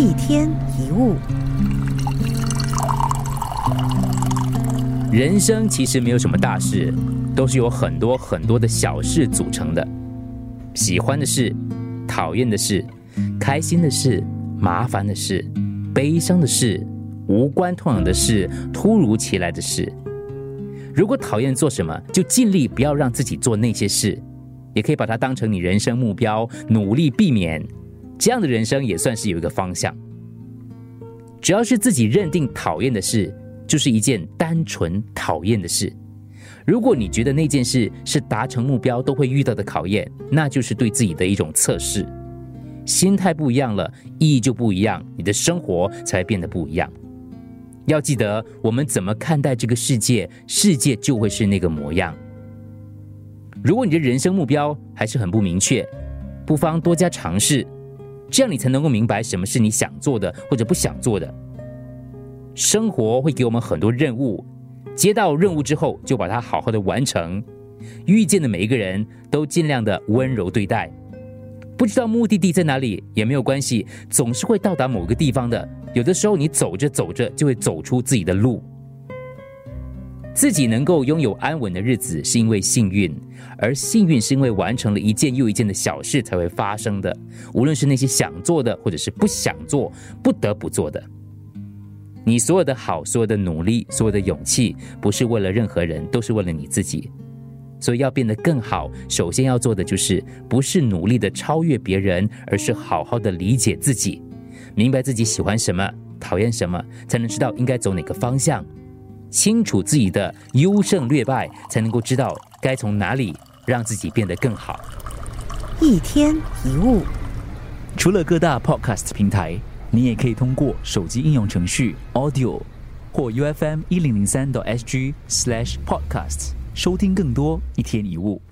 一天一物，人生其实没有什么大事，都是由很多很多的小事组成的。喜欢的事，讨厌的事，开心的事，麻烦的事，悲伤的事，无关痛痒的事，突如其来的事。如果讨厌做什么，就尽力不要让自己做那些事，也可以把它当成你人生目标，努力避免。这样的人生也算是有一个方向。只要是自己认定讨厌的事，就是一件单纯讨厌的事。如果你觉得那件事是达成目标都会遇到的考验，那就是对自己的一种测试。心态不一样了，意义就不一样，你的生活才会变得不一样。要记得，我们怎么看待这个世界，世界就会是那个模样。如果你的人生目标还是很不明确，不妨多加尝试。这样你才能够明白什么是你想做的或者不想做的。生活会给我们很多任务，接到任务之后就把它好好的完成。遇见的每一个人都尽量的温柔对待。不知道目的地在哪里也没有关系，总是会到达某个地方的。有的时候你走着走着就会走出自己的路。自己能够拥有安稳的日子，是因为幸运，而幸运是因为完成了一件又一件的小事才会发生的。无论是那些想做的，或者是不想做、不得不做的，你所有的好、所有的努力、所有的勇气，不是为了任何人，都是为了你自己。所以要变得更好，首先要做的就是，不是努力的超越别人，而是好好的理解自己，明白自己喜欢什么、讨厌什么，才能知道应该走哪个方向。清楚自己的优胜劣败，才能够知道该从哪里让自己变得更好。一天一物，除了各大 podcast 平台，你也可以通过手机应用程序 Audio 或 U F M 一零零三 SG slash podcast 收听更多一天一物。